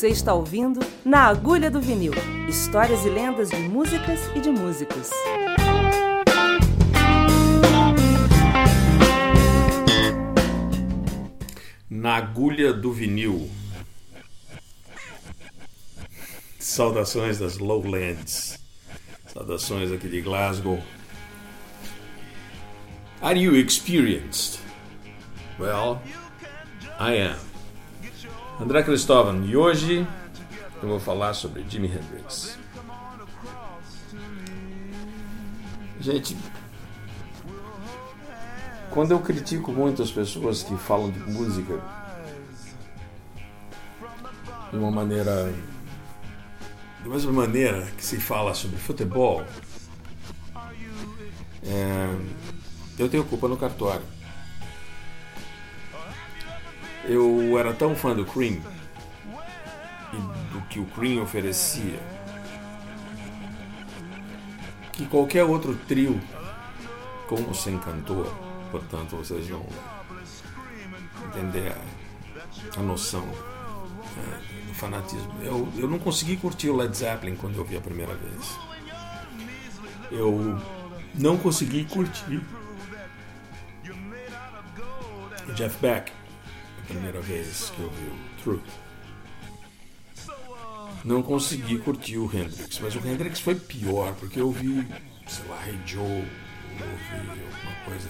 Você está ouvindo Na Agulha do Vinil histórias e lendas de músicas e de músicos. Na Agulha do Vinil. Saudações das Lowlands. Saudações aqui de Glasgow. Are you experienced? Well, I am. André Cristóvão, e hoje eu vou falar sobre Jimi Hendrix. Gente, quando eu critico muitas pessoas que falam de música de uma maneira. da mesma maneira que se fala sobre futebol, é, eu tenho culpa no cartório. Eu era tão fã do Cream e do que o Cream oferecia que qualquer outro trio, como sem cantor, portanto vocês vão entender a, noção é, do fanatismo. Eu, eu não consegui curtir o Led Zeppelin quando eu vi a primeira vez. Eu não consegui curtir o Jeff Beck primeira vez que eu vi o Truth. Não consegui curtir o Hendrix, mas o Hendrix foi pior, porque eu vi, sei lá, Hey Joe, eu ouvi alguma coisa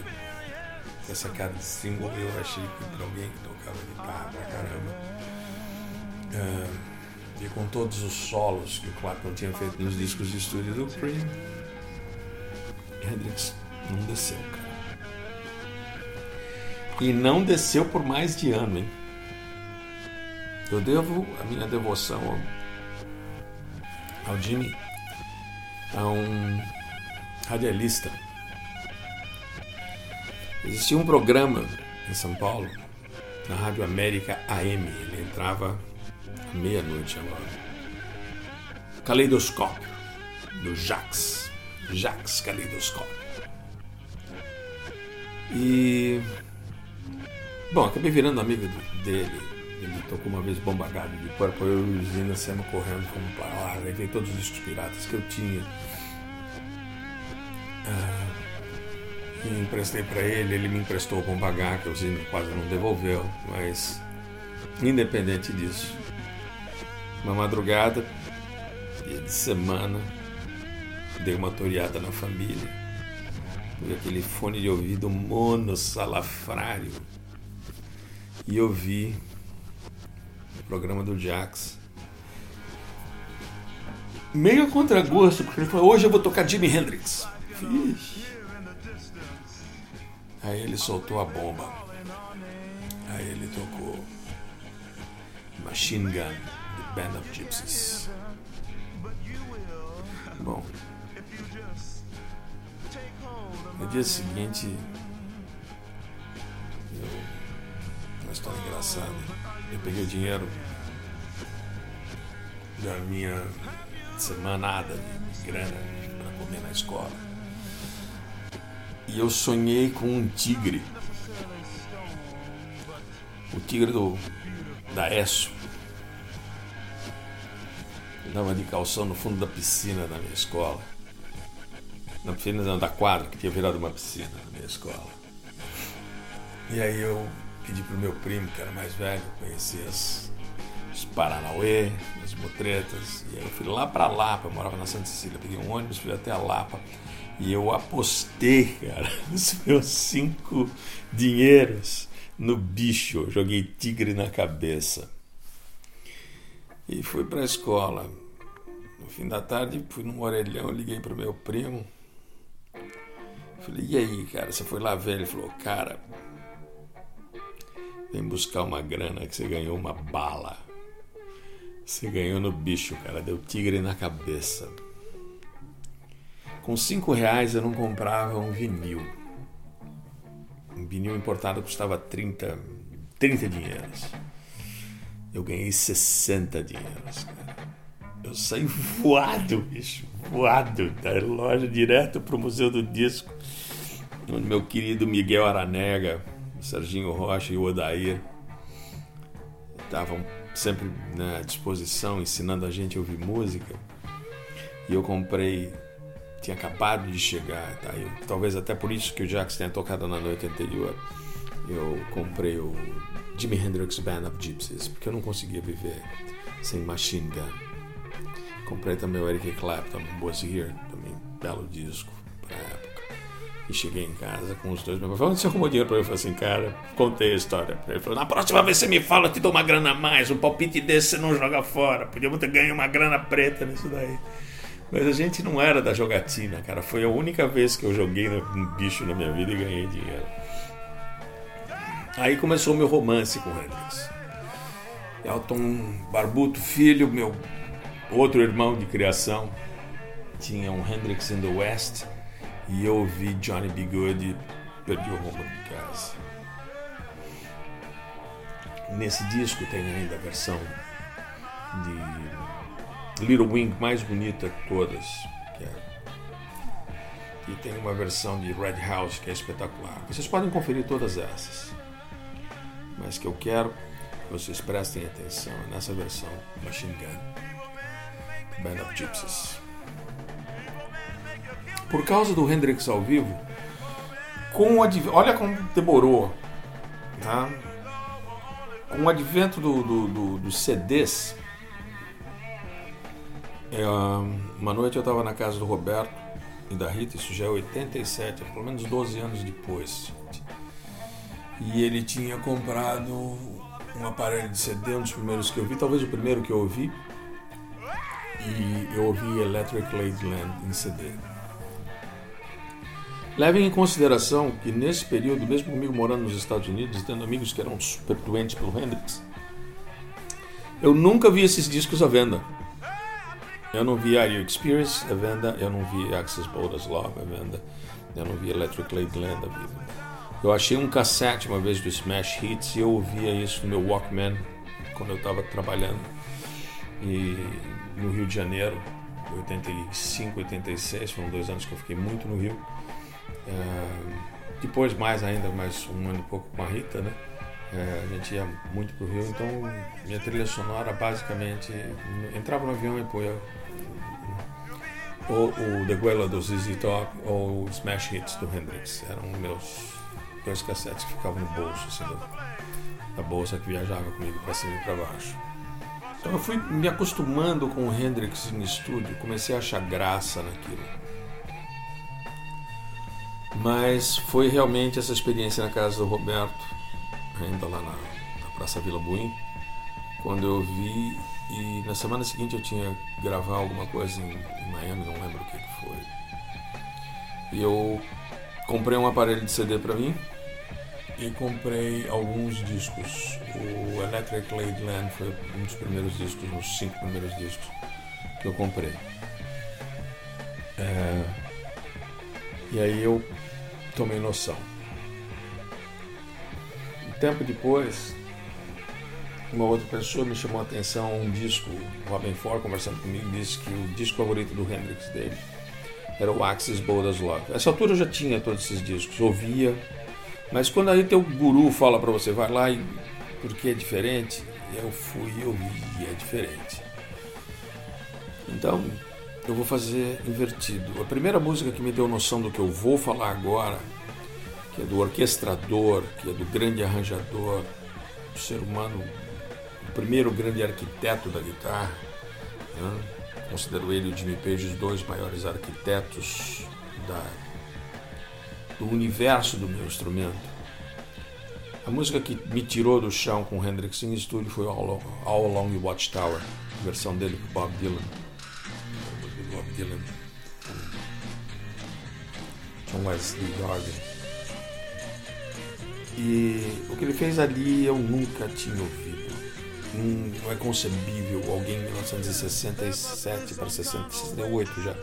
essa cara de single, eu achei que para alguém que tocava guitarra pra caramba. Uh, e com todos os solos que o Clapton tinha feito nos discos de estúdio do Cream, Hendrix não desceu, cara. E não desceu por mais de ano, hein? Eu devo a minha devoção ao, ao Jimmy, a um radialista. Existia um programa em São Paulo, na Rádio América AM. Ele entrava à meia-noite agora. Caleidoscópio, do Jax. Jax Caleidoscópio. E Bom, acabei virando amigo dele. Ele tocou uma vez Bomba Garden de Purple, eu e o Zina saímos correndo como para lá, levei todos os piratas que eu tinha. Ah, e emprestei para ele, ele me emprestou o Bomba que o Zina quase não devolveu, mas independente disso, uma madrugada, dia de semana, dei uma toreada na família, por aquele fone de ouvido monossalafrário e eu vi o programa do Jax. Meio a contragosto, porque ele falou: hoje eu vou tocar Jimi Hendrix. Ixi. Aí ele soltou a bomba. Aí ele tocou Machine Gun, The Band of Gypsies. Bom, no dia seguinte engraçada. Eu peguei o dinheiro da minha semanada de grana para comer na escola. E eu sonhei com um tigre. O tigre do, da ESSO. Eu dava de calção no fundo da piscina da minha escola. Na piscina não, da quadra, que tinha virado uma piscina na minha escola. E aí eu pedi pro meu primo, que era mais velho, conhecer as, os Paranauê, as motretas. E aí eu fui lá para Lapa, eu morava na Santa Cecília, peguei um ônibus, fui até a Lapa. E eu apostei, cara, os meus cinco dinheiros no bicho. Joguei tigre na cabeça. E fui para a escola. No fim da tarde, fui num orelhão, liguei pro meu primo. Falei, e aí, cara, você foi lá ver? Ele falou, cara, Vem buscar uma grana que você ganhou uma bala. Você ganhou no bicho, cara. Deu tigre na cabeça. Com cinco reais eu não comprava um vinil. Um vinil importado custava 30, 30 dinheiros. Eu ganhei 60 dinheiros, cara. Eu saí voado, bicho. Voado da loja direto pro Museu do Disco. Onde meu querido Miguel Aranega o Serginho Rocha e o Odair estavam sempre à disposição, ensinando a gente a ouvir música. E eu comprei, tinha acabado de chegar, tá? Eu, talvez até por isso que o Jax tenha tocado na noite anterior. Eu comprei o Jimi Hendrix Band of Gypsies, porque eu não conseguia viver sem Machine Gun. Comprei também o Eric Clapton, Was Here, também belo disco. E cheguei em casa com os dois. Meu pai falou: Você arrumou dinheiro pra eu? Eu falei assim, cara, contei a história ele. Falou: Na próxima vez você me fala, eu te dou uma grana a mais. Um palpite desse você não joga fora. Podíamos ter ganho uma grana preta nisso daí. Mas a gente não era da jogatina, cara. Foi a única vez que eu joguei um bicho na minha vida e ganhei dinheiro. Aí começou o meu romance com o Hendrix. Elton Barbuto, filho, meu outro irmão de criação, tinha um Hendrix in the West e eu ouvi Johnny B. Good perdi o rumo de casa. Nesse disco tem ainda a versão de Little Wing mais bonita de todas, que é e tem uma versão de Red House que é espetacular. Vocês podem conferir todas essas. Mas que eu quero que vocês prestem atenção nessa versão Machine Gun Band of Gypsies. Por causa do Hendrix ao vivo, com o olha como demorou, tá? Com o advento do, do, do, dos CDs, é, uma noite eu estava na casa do Roberto e da Rita, isso já é 87, pelo menos 12 anos depois. E ele tinha comprado um aparelho de CD, um dos primeiros que eu vi, talvez o primeiro que eu ouvi. E eu ouvi Electric Ladyland em CD. Levem em consideração que nesse período, mesmo comigo morando nos Estados Unidos, tendo amigos que eram super doentes pelo Hendrix, eu nunca vi esses discos à venda. Eu não vi Are You Experience à venda, eu não vi Access Bold Love à venda, eu não vi Electric Ladyland à venda. Eu achei um cassete uma vez do Smash Hits e eu ouvia isso no meu Walkman quando eu estava trabalhando e no Rio de Janeiro, 85, 86, foram dois anos que eu fiquei muito no Rio. É, depois mais ainda, mais um ano e pouco com a Rita, né? É, a gente ia muito pro Rio, então minha trilha sonora basicamente entrava no avião e punha ou o The Guela do ZZ Top ou o Smash Hits do Hendrix. Eram meus dois cassetes que ficavam no bolso, assim, da, bolsa que viajava comigo para cima e para baixo. Então eu fui me acostumando com o Hendrix em estúdio, comecei a achar graça naquilo. Mas foi realmente essa experiência na casa do Roberto, ainda lá na, na Praça Vila Buim, quando eu vi e na semana seguinte eu tinha que gravar alguma coisa em, em Miami, não lembro o que, foi. E eu comprei um aparelho de CD para mim e comprei alguns discos. O Electric Ladyland foi um dos primeiros discos, dos cinco primeiros discos que eu comprei. É... E aí eu tomei noção. Um tempo depois, uma outra pessoa me chamou a atenção um disco, o Robin Ford conversando comigo, disse que o disco favorito do Hendrix dele era o Axis Bold as Love. Essa altura eu já tinha todos esses discos, ouvia, mas quando aí teu guru fala para você, vai lá e porque é diferente, eu fui e ouvi é diferente. Então, eu vou fazer invertido. A primeira música que me deu noção do que eu vou falar agora, que é do orquestrador, que é do grande arranjador, do ser humano, o primeiro grande arquiteto da guitarra, né? Considero ele e o Jimmy Page os dois maiores arquitetos da, do universo do meu instrumento. A música que me tirou do chão com Hendrix em estúdio foi All, All Along Watchtower, versão dele com Bob Dylan. Dylan. John Wesley Garvin. E o que ele fez ali eu nunca tinha ouvido não é concebível alguém em 1967 para 68 já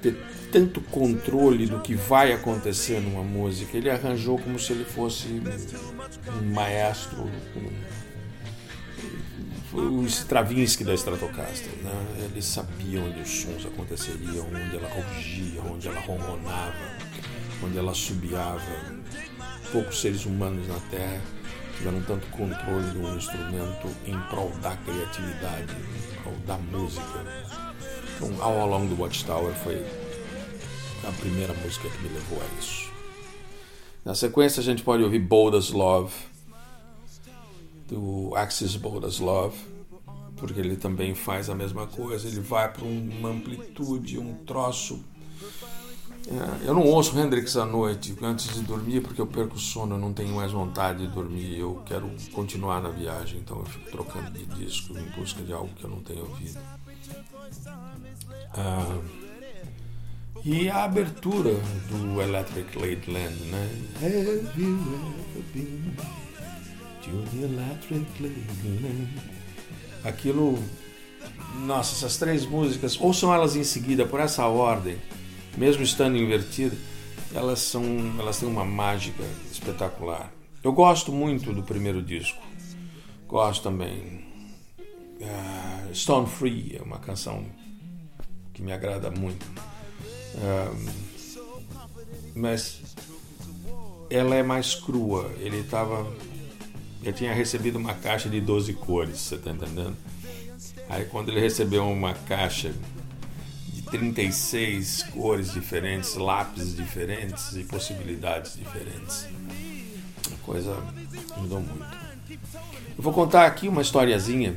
ter tanto controle do que vai acontecer numa música. Ele arranjou como se ele fosse um maestro, um, o Stravinsky da Stratocaster. Né? Ele sabia onde os sons aconteceriam, onde ela rugia, onde ela ronronava, onde ela subiava. Poucos seres humanos na Terra tiveram tanto controle de um instrumento em prol da criatividade, em prol da música. Então, All Along the Watchtower foi a primeira música que me levou a isso. Na sequência, a gente pode ouvir Bold as Love, do Axis Bold as Love, porque ele também faz a mesma coisa. Ele vai para uma amplitude, um troço é, eu não ouço Hendrix à noite antes de dormir porque eu perco o sono, eu não tenho mais vontade de dormir, eu quero continuar na viagem, então eu fico trocando de disco em busca de algo que eu não tenho ouvido. Ah, e a abertura do Electric Ladyland, né? Have you ever been Aquilo, nossa, essas três músicas, ouçam elas em seguida por essa ordem mesmo estando invertida, elas são, elas têm uma mágica espetacular. Eu gosto muito do primeiro disco. Gosto também. Uh, Stone Free é uma canção que me agrada muito. Uh, mas ela é mais crua. Ele estava. Eu tinha recebido uma caixa de 12 cores, você está entendendo? Aí quando ele recebeu uma caixa 36 cores diferentes, lápis diferentes e possibilidades diferentes. A coisa mudou muito. Eu vou contar aqui uma historiazinha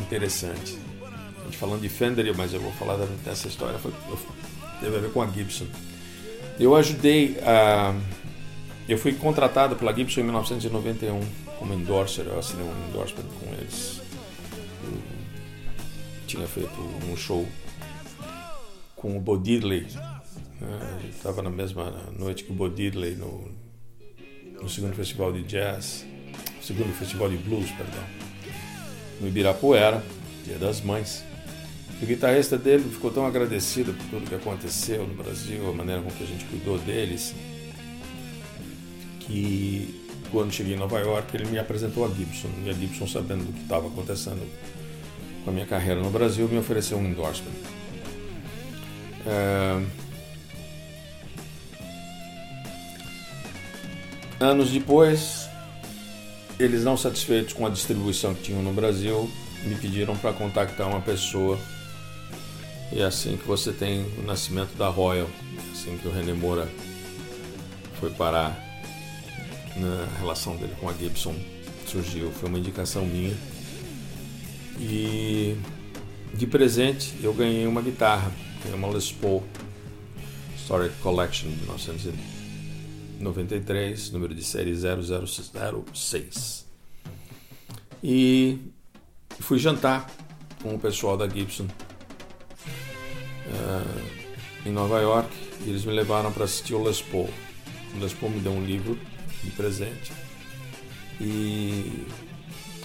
interessante. A gente falando de Fender, mas eu vou falar dessa história. Foi, teve a ver com a Gibson. Eu ajudei a. Eu fui contratado pela Gibson em 1991 como endorser. Eu assinei um endorsement com eles. Eu tinha feito um show com o Bo Diddley. Né? Estava na mesma noite que o Bo Diddley no, no segundo festival de jazz, segundo festival de blues, perdão, no Ibirapuera, Dia das Mães. O guitarrista dele ficou tão agradecido por tudo que aconteceu no Brasil, a maneira com que a gente cuidou deles, que quando cheguei em Nova York ele me apresentou a Gibson. E a Gibson, sabendo do que estava acontecendo com a minha carreira no Brasil, me ofereceu um endorsement. É... Anos depois, eles não satisfeitos com a distribuição que tinham no Brasil, me pediram para contactar uma pessoa. E é assim que você tem o nascimento da Royal, assim que o René Moura foi parar na relação dele com a Gibson surgiu, foi uma indicação minha. E de presente eu ganhei uma guitarra tem uma Les Paul Historic Collection de 1993, número de série 0006. E fui jantar com o pessoal da Gibson uh, em Nova York e eles me levaram para assistir o Les Paul. O Les Paul me deu um livro de presente e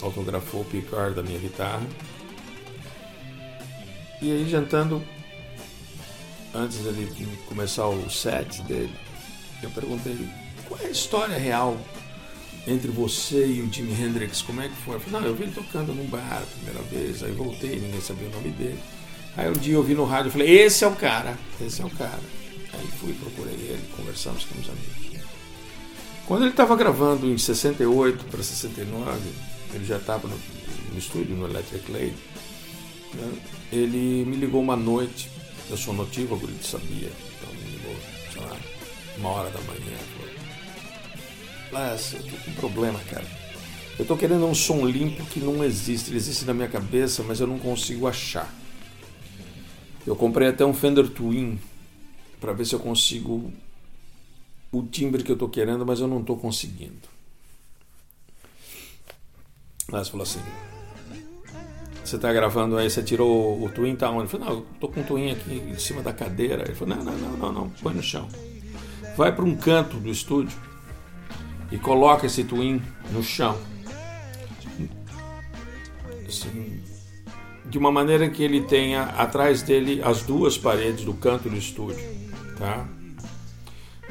autografou o picar da minha guitarra. E aí jantando antes de começar o set dele, eu perguntei qual é a história real entre você e o Jimi Hendrix, como é que foi? Eu falei, não, eu vi ele tocando num bar a primeira vez, aí voltei, ninguém sabia o nome dele. Aí um dia eu vi no rádio e falei, esse é o cara, esse é o cara. Aí fui, procurei ele, conversamos com os amigos. Quando ele estava gravando em 68 para 69, ele já estava no, no, estúdio, no Electric Lady, né? ele me ligou uma noite eu sou notívago, ele sabia. Então me ligou, sei lá, uma hora da manhã. Mas eu tô com um problema, cara. Eu tô querendo um som limpo que não existe. Ele existe na minha cabeça, mas eu não consigo achar. Eu comprei até um Fender Twin para ver se eu consigo o timbre que eu tô querendo, mas eu não tô conseguindo. Mas falou assim: você está gravando aí, você tirou o twin, tá onde? Eu falei, não, eu tô com o twin aqui em cima da cadeira. Ele falou, não, não, não, não, não, põe no chão. Vai para um canto do estúdio e coloca esse twin no chão. Assim, de uma maneira que ele tenha atrás dele as duas paredes do canto do estúdio, tá?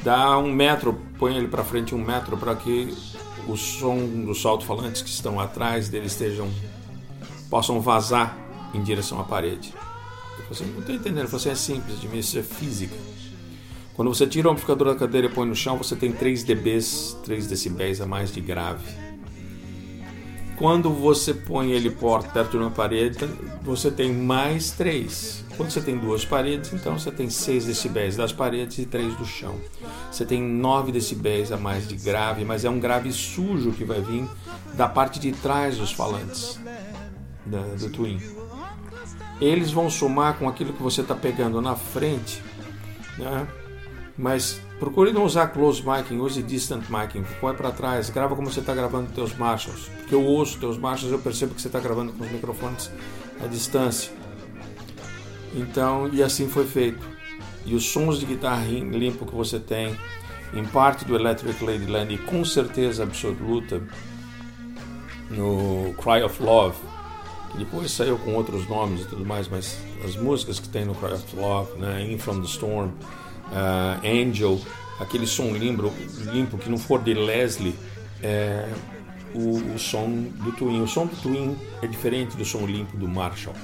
Dá um metro, põe ele para frente um metro para que o som dos alto-falantes que estão atrás dele estejam possam vazar em direção à parede. Eu falei assim, não estou entendendo. Falou assim, é simples de isso é física. Quando você tira o amplificador da cadeira e põe no chão, você tem 3 dBs, 3 decibéis a mais de grave. Quando você põe ele perto de uma parede, você tem mais 3. Quando você tem duas paredes, então você tem 6 decibéis das paredes e 3 do chão. Você tem 9 decibéis a mais de grave, mas é um grave sujo que vai vir da parte de trás dos falantes do Twin. Eles vão somar com aquilo que você está pegando na frente, né? mas procure não usar close miking, use distant miking, põe para trás, grava como você está gravando teus Marshalls, porque eu ouço teus Marshalls, eu percebo que você está gravando com os microfones à distância. Então, e assim foi feito. E os sons de guitarra limpo que você tem, em parte do Electric Ladyland e com certeza absoluta no Cry of Love, que depois saiu com outros nomes e tudo mais, mas as músicas que tem no Cry of Love, né, In From The Storm, uh, Angel, aquele som limpo, limpo que não for de Leslie, é o, o, som do Twin. O som do Twin é diferente do som limpo do Marshall.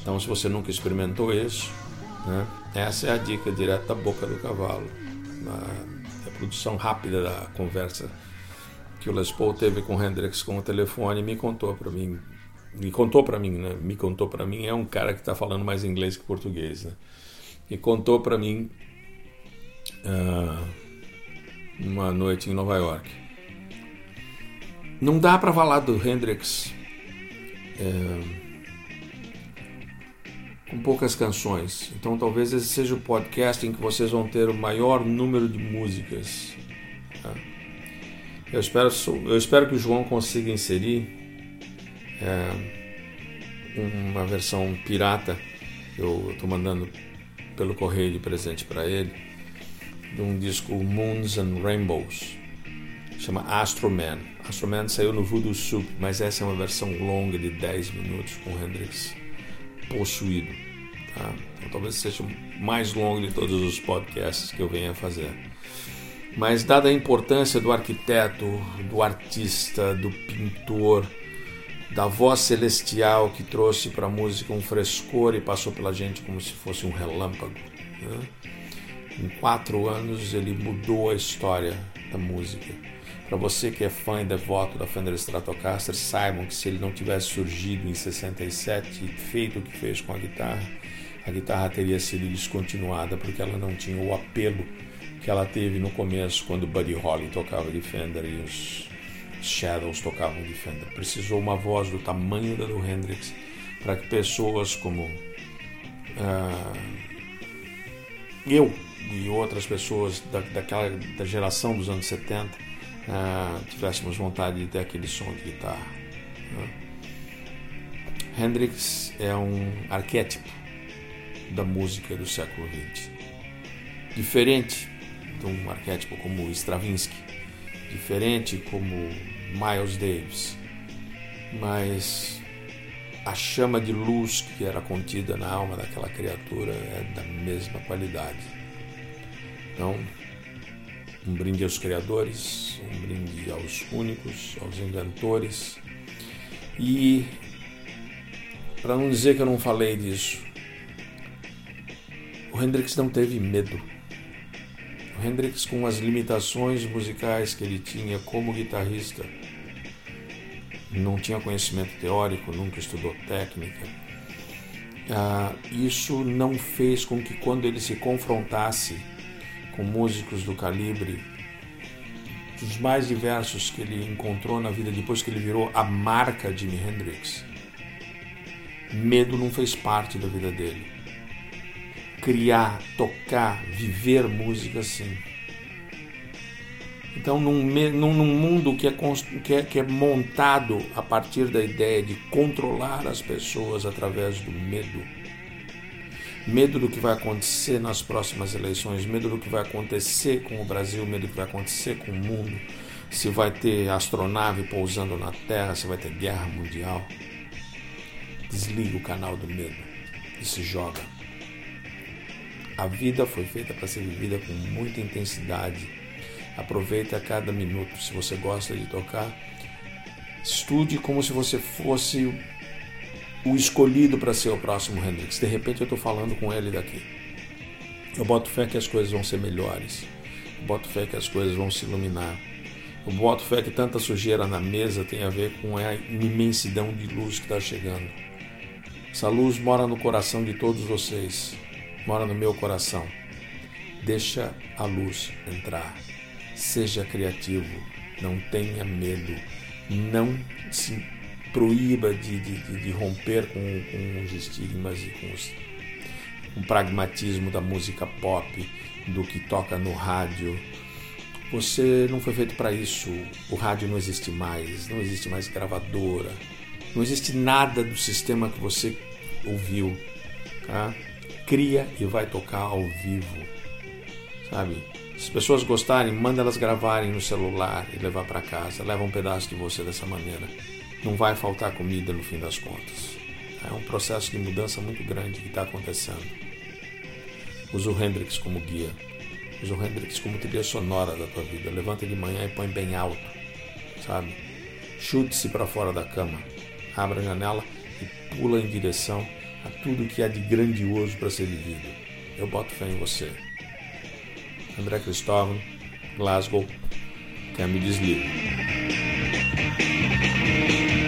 Então, se você nunca experimentou isso, né, essa é a dica direta da boca do cavalo. A, produção rápida da conversa que o Les Paul teve com Hendrix com o telefone me contou para mim me contou para mim, né? Me contou para mim é um cara que está falando mais inglês que português, né? E contou para mim uma noite em Nova York. Não dá para falar do Hendrix é, com poucas canções. Então talvez esse seja o podcast em que vocês vão ter o maior número de músicas. Tá? Eu espero, eu espero que o João consiga inserir é, uma versão pirata. Eu estou mandando pelo correio de presente para ele de um disco Moons and Rainbows. Chama Astro Man. Astro Man saiu no Voodoo Soup, mas essa é uma versão longa de 10 minutos com Hendrix possuído. Tá? Então, talvez seja o mais longo de todos os podcasts que eu venha fazer. Mas, dada a importância do arquiteto, do artista, do pintor, da voz celestial que trouxe para a música um frescor e passou pela gente como se fosse um relâmpago. Né? Em quatro anos ele mudou a história da música. Para você que é fã e devoto da Fender Stratocaster, saibam que se ele não tivesse surgido em 67 e feito o que fez com a guitarra, a guitarra teria sido descontinuada porque ela não tinha o apelo que ela teve no começo quando Buddy Holly tocava de Fender e os Shadows tocavam de Fender. Precisou uma voz do tamanho da do Hendrix para que pessoas como uh, eu e outras pessoas da, daquela da geração dos anos 70 uh, ah, tivéssemos vontade de ter aquele som de guitarra. Né? Hendrix é um arquétipo da música do século XX. Diferente de um arquétipo como Stravinsky, diferente como Miles Davis, mas a chama de luz que era contida na alma daquela criatura é da mesma qualidade. Então, um brinde aos criadores, um brinde aos únicos, aos inventores. E, para não dizer que eu não falei disso, o Hendrix não teve medo Hendrix, com as limitações musicais que ele tinha como guitarrista, não tinha conhecimento teórico, nunca estudou técnica. Ah, isso não fez com que, quando ele se confrontasse com músicos do calibre dos mais diversos que ele encontrou na vida depois que ele virou a marca Jimi Hendrix, medo não fez parte da vida dele criar, tocar, viver música assim. Então, num, num, num mundo que é, que, é, que é montado a partir da ideia de controlar as pessoas através do medo, medo do que vai acontecer nas próximas eleições, medo do que vai acontecer com o Brasil, medo do que vai acontecer com o mundo, se vai ter astronave pousando na Terra, se vai ter guerra mundial. Desliga o canal do medo e se joga a vida foi feita para ser vivida com muita intensidade. Aproveita cada minuto. Se você gosta de tocar, estude como se você fosse o escolhido para ser o próximo Hendrix. De repente eu estou falando com ele daqui. Eu boto fé que as coisas vão ser melhores. Eu boto fé que as coisas vão se iluminar. Eu boto fé que tanta sujeira na mesa tem a ver com a imensidão de luz que está chegando. Essa luz mora no coração de todos vocês, mora no meu coração. Deixa a luz entrar. Seja criativo, não tenha medo, não se proíba de, de, de romper com, com, os estigmas e com, os, com o pragmatismo da música pop, do que toca no rádio. Você não foi feito para isso. O rádio não existe mais, não existe mais gravadora, não existe nada do sistema que você ouviu. Tá? Cria e vai tocar ao vivo, sabe? Se as pessoas gostarem, manda elas gravarem no celular e levar para casa. Leva um pedaço de você dessa maneira. Não vai faltar comida no fim das contas. É um processo de mudança muito grande que está acontecendo. Usa o Hendrix como guia. Usa o Hendrix como trilha sonora da tua vida. Levanta de manhã e põe bem alto, sabe? Chute-se para fora da cama. Abra a janela e pula em direção a tudo que há de grandioso para ser vivido. Eu boto fé em você. André Cristóvão, Glasgow, Câmbio Desligo. Você